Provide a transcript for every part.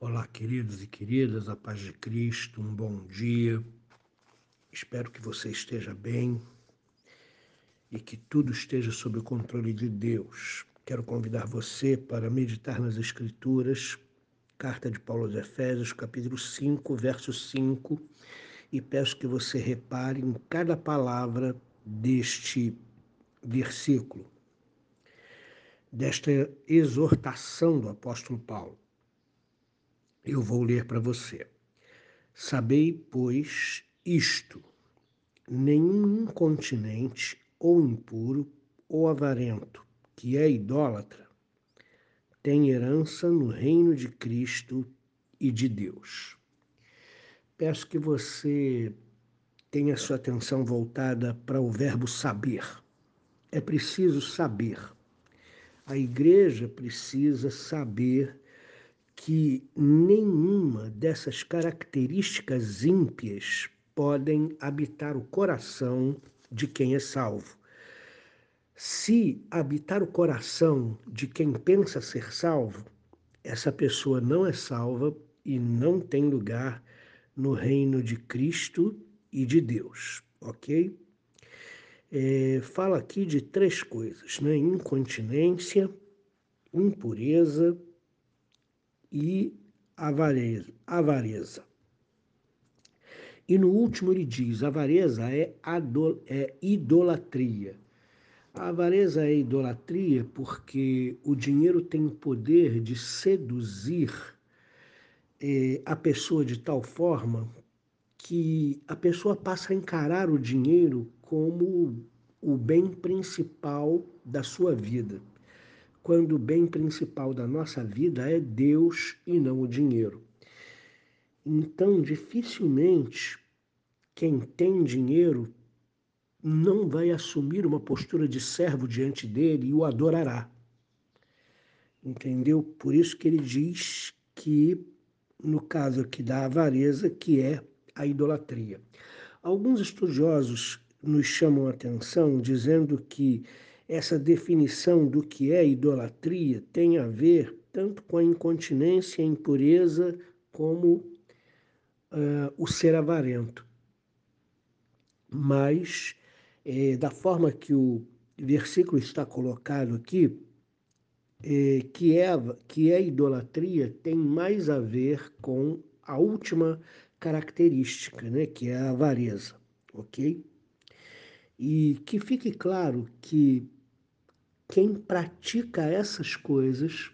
Olá, queridos e queridas, a paz de Cristo, um bom dia. Espero que você esteja bem e que tudo esteja sob o controle de Deus. Quero convidar você para meditar nas Escrituras, carta de Paulo aos Efésios, capítulo 5, verso 5, e peço que você repare em cada palavra deste versículo, desta exortação do apóstolo Paulo. Eu vou ler para você. Sabei, pois, isto: nenhum incontinente ou impuro ou avarento, que é idólatra, tem herança no reino de Cristo e de Deus. Peço que você tenha sua atenção voltada para o verbo saber. É preciso saber. A igreja precisa saber que nenhuma dessas características ímpias podem habitar o coração de quem é salvo. Se habitar o coração de quem pensa ser salvo, essa pessoa não é salva e não tem lugar no reino de Cristo e de Deus, ok? É, fala aqui de três coisas, né? Incontinência, impureza e avareza. E no último ele diz: avareza é, é idolatria. A avareza é idolatria porque o dinheiro tem o poder de seduzir é, a pessoa de tal forma que a pessoa passa a encarar o dinheiro como o bem principal da sua vida quando o bem principal da nossa vida é Deus e não o dinheiro. Então, dificilmente quem tem dinheiro não vai assumir uma postura de servo diante dele e o adorará. Entendeu? Por isso que ele diz que, no caso aqui da avareza, que é a idolatria. Alguns estudiosos nos chamam a atenção dizendo que essa definição do que é idolatria tem a ver tanto com a incontinência, a impureza, como uh, o ser avarento. Mas, é, da forma que o versículo está colocado aqui, é, que, é, que é idolatria tem mais a ver com a última característica, né, que é a avareza, ok? E que fique claro que quem pratica essas coisas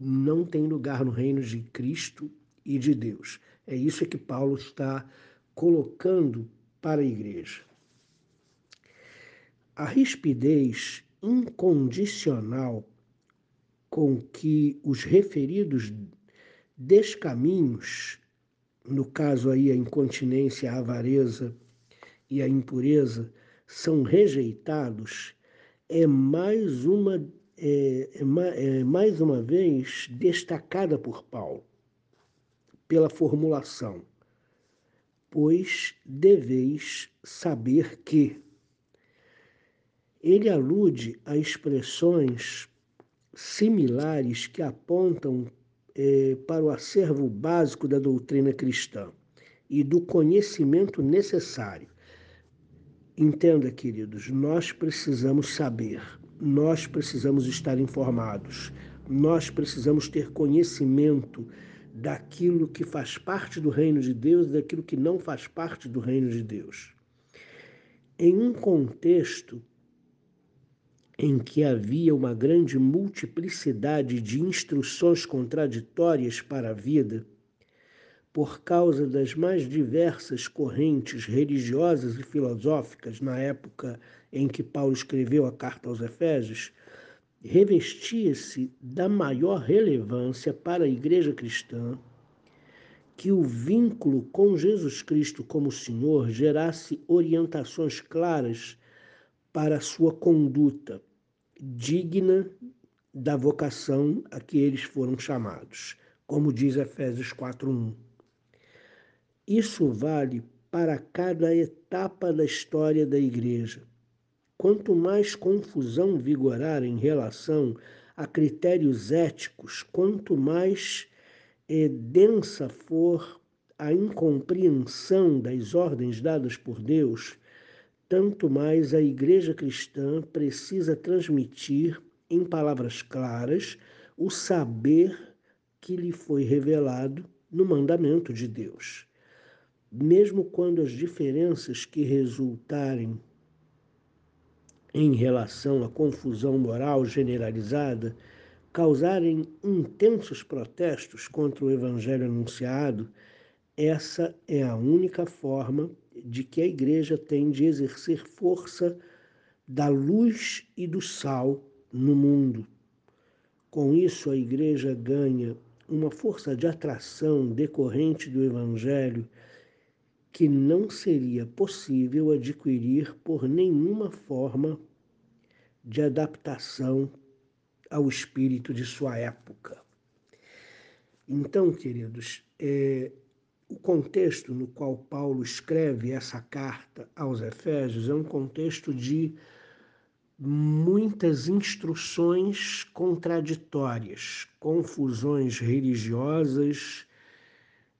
não tem lugar no reino de Cristo e de Deus. É isso que Paulo está colocando para a igreja. A rispidez incondicional com que os referidos descaminhos, no caso aí a incontinência, a avareza e a impureza, são rejeitados é mais uma, é, é, é mais uma vez destacada por Paulo, pela formulação, pois deveis saber que. Ele alude a expressões similares que apontam é, para o acervo básico da doutrina cristã e do conhecimento necessário Entenda, queridos, nós precisamos saber, nós precisamos estar informados, nós precisamos ter conhecimento daquilo que faz parte do reino de Deus e daquilo que não faz parte do reino de Deus. Em um contexto em que havia uma grande multiplicidade de instruções contraditórias para a vida, por causa das mais diversas correntes religiosas e filosóficas na época em que Paulo escreveu a carta aos Efésios, revestia-se da maior relevância para a igreja cristã que o vínculo com Jesus Cristo como Senhor gerasse orientações claras para a sua conduta digna da vocação a que eles foram chamados, como diz Efésios 4:1. Isso vale para cada etapa da história da Igreja. Quanto mais confusão vigorar em relação a critérios éticos, quanto mais é, densa for a incompreensão das ordens dadas por Deus, tanto mais a igreja cristã precisa transmitir em palavras claras o saber que lhe foi revelado no mandamento de Deus. Mesmo quando as diferenças que resultarem em relação à confusão moral generalizada causarem intensos protestos contra o evangelho anunciado, essa é a única forma de que a igreja tem de exercer força da luz e do sal no mundo. Com isso, a igreja ganha uma força de atração decorrente do evangelho que não seria possível adquirir por nenhuma forma de adaptação ao espírito de sua época. Então, queridos, é, o contexto no qual Paulo escreve essa carta aos Efésios é um contexto de muitas instruções contraditórias, confusões religiosas,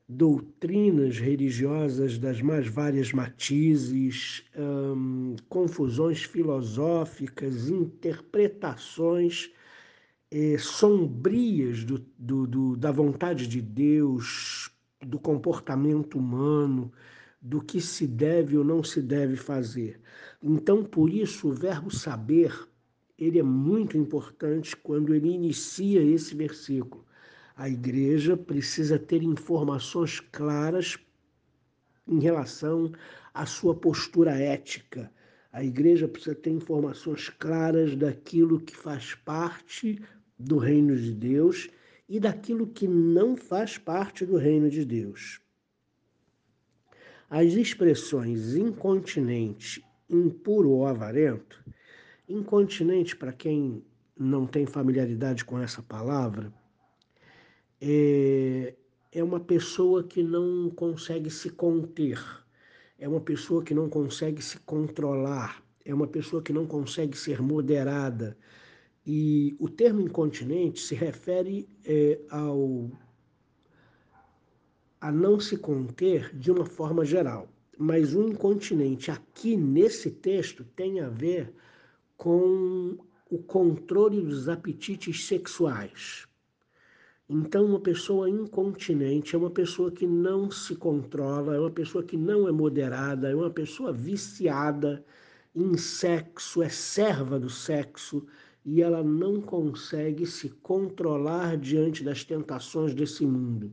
doutrinas religiosas das mais várias matizes, hum, confusões filosóficas, interpretações eh, sombrias do, do, do, da vontade de Deus, do comportamento humano, do que se deve ou não se deve fazer. Então, por isso, o verbo saber, ele é muito importante quando ele inicia esse versículo. A igreja precisa ter informações claras em relação à sua postura ética. A igreja precisa ter informações claras daquilo que faz parte do reino de Deus e daquilo que não faz parte do reino de Deus. As expressões incontinente, impuro ou avarento, incontinente, para quem não tem familiaridade com essa palavra, é, é uma pessoa que não consegue se conter, é uma pessoa que não consegue se controlar, é uma pessoa que não consegue ser moderada, e o termo incontinente se refere é, ao a não se conter de uma forma geral. Mas o incontinente aqui nesse texto tem a ver com o controle dos apetites sexuais. Então, uma pessoa incontinente é uma pessoa que não se controla, é uma pessoa que não é moderada, é uma pessoa viciada em sexo, é serva do sexo, e ela não consegue se controlar diante das tentações desse mundo.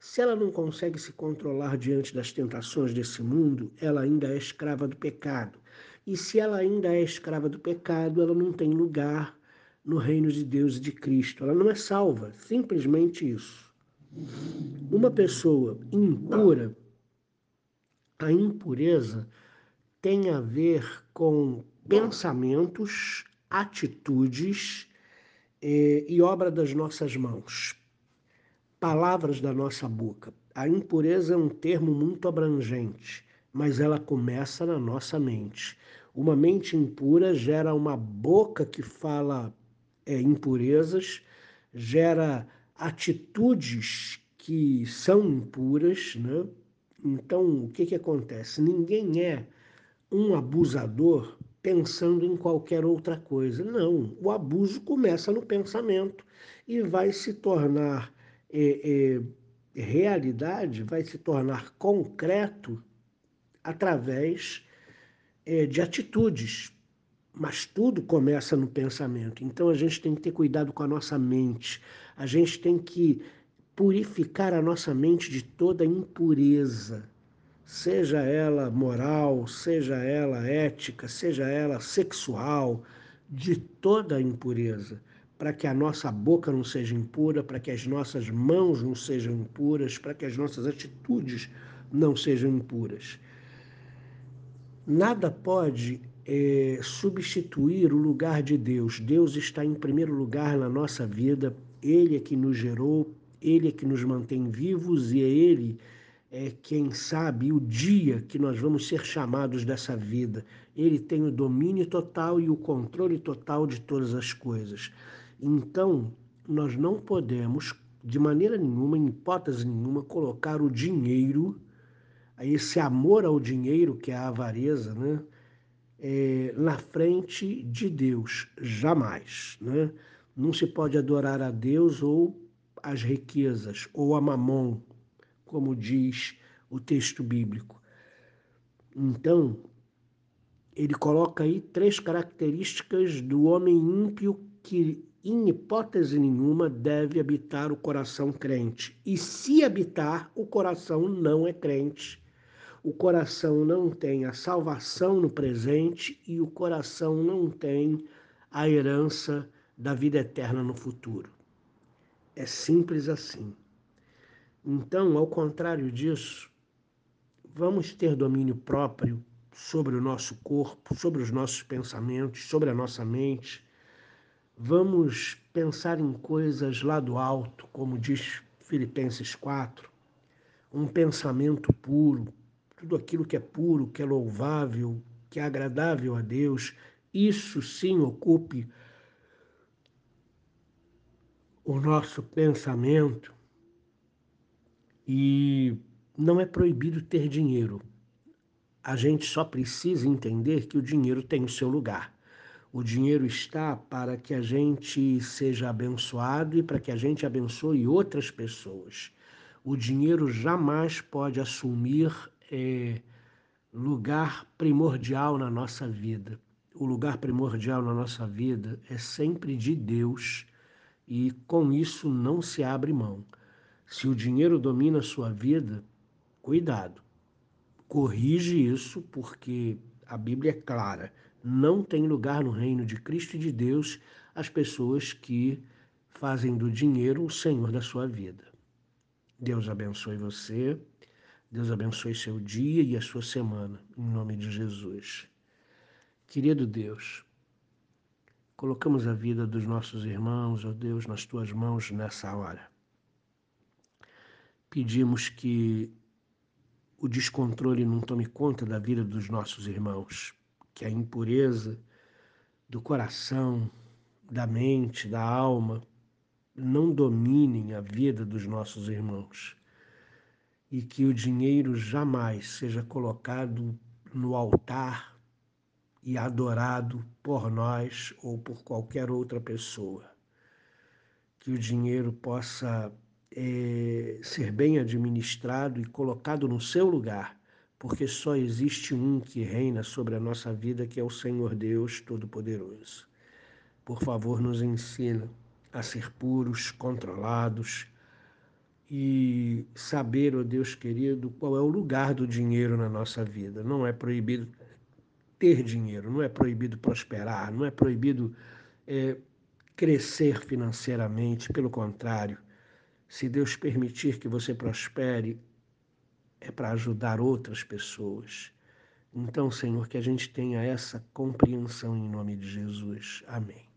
Se ela não consegue se controlar diante das tentações desse mundo, ela ainda é escrava do pecado. E se ela ainda é escrava do pecado, ela não tem lugar no reino de Deus e de Cristo. Ela não é salva, simplesmente isso. Uma pessoa impura, a impureza tem a ver com pensamentos atitudes eh, e obra das nossas mãos, palavras da nossa boca. A impureza é um termo muito abrangente, mas ela começa na nossa mente. Uma mente impura gera uma boca que fala é, impurezas, gera atitudes que são impuras, né? Então, o que, que acontece? Ninguém é um abusador pensando em qualquer outra coisa. Não, o abuso começa no pensamento e vai se tornar é, é, realidade, vai se tornar concreto através é, de atitudes. Mas tudo começa no pensamento. Então a gente tem que ter cuidado com a nossa mente. A gente tem que purificar a nossa mente de toda impureza seja ela moral, seja ela ética, seja ela sexual, de toda impureza, para que a nossa boca não seja impura, para que as nossas mãos não sejam impuras, para que as nossas atitudes não sejam impuras. Nada pode é, substituir o lugar de Deus. Deus está em primeiro lugar na nossa vida, Ele é que nos gerou, Ele é que nos mantém vivos e é Ele é quem sabe o dia que nós vamos ser chamados dessa vida. Ele tem o domínio total e o controle total de todas as coisas. Então, nós não podemos de maneira nenhuma, em hipótese nenhuma, colocar o dinheiro, esse amor ao dinheiro, que é a avareza, né? É, na frente de Deus, jamais. Né? Não se pode adorar a Deus ou as riquezas, ou a mamon, como diz o texto bíblico. Então, ele coloca aí três características do homem ímpio que, em hipótese nenhuma, deve habitar o coração crente. E se habitar, o coração não é crente. O coração não tem a salvação no presente e o coração não tem a herança da vida eterna no futuro. É simples assim. Então, ao contrário disso, vamos ter domínio próprio sobre o nosso corpo, sobre os nossos pensamentos, sobre a nossa mente. Vamos pensar em coisas lá do alto, como diz Filipenses 4, um pensamento puro, tudo aquilo que é puro, que é louvável, que é agradável a Deus, isso sim ocupe o nosso pensamento. E não é proibido ter dinheiro. A gente só precisa entender que o dinheiro tem o seu lugar. O dinheiro está para que a gente seja abençoado e para que a gente abençoe outras pessoas. O dinheiro jamais pode assumir é, lugar primordial na nossa vida. O lugar primordial na nossa vida é sempre de Deus e com isso não se abre mão. Se o dinheiro domina a sua vida, cuidado. Corrige isso, porque a Bíblia é clara. Não tem lugar no reino de Cristo e de Deus as pessoas que fazem do dinheiro o Senhor da sua vida. Deus abençoe você. Deus abençoe seu dia e a sua semana, em nome de Jesus. Querido Deus, Colocamos a vida dos nossos irmãos, ó oh Deus, nas tuas mãos nessa hora. Pedimos que o descontrole não tome conta da vida dos nossos irmãos, que a impureza do coração, da mente, da alma, não dominem a vida dos nossos irmãos e que o dinheiro jamais seja colocado no altar e adorado por nós ou por qualquer outra pessoa. Que o dinheiro possa é, ser bem administrado e colocado no seu lugar, porque só existe um que reina sobre a nossa vida, que é o Senhor Deus Todo-Poderoso. Por favor, nos ensina a ser puros, controlados e saber, ó oh Deus querido, qual é o lugar do dinheiro na nossa vida. Não é proibido ter dinheiro, não é proibido prosperar, não é proibido é, crescer financeiramente, pelo contrário. Se Deus permitir que você prospere, é para ajudar outras pessoas. Então, Senhor, que a gente tenha essa compreensão em nome de Jesus. Amém.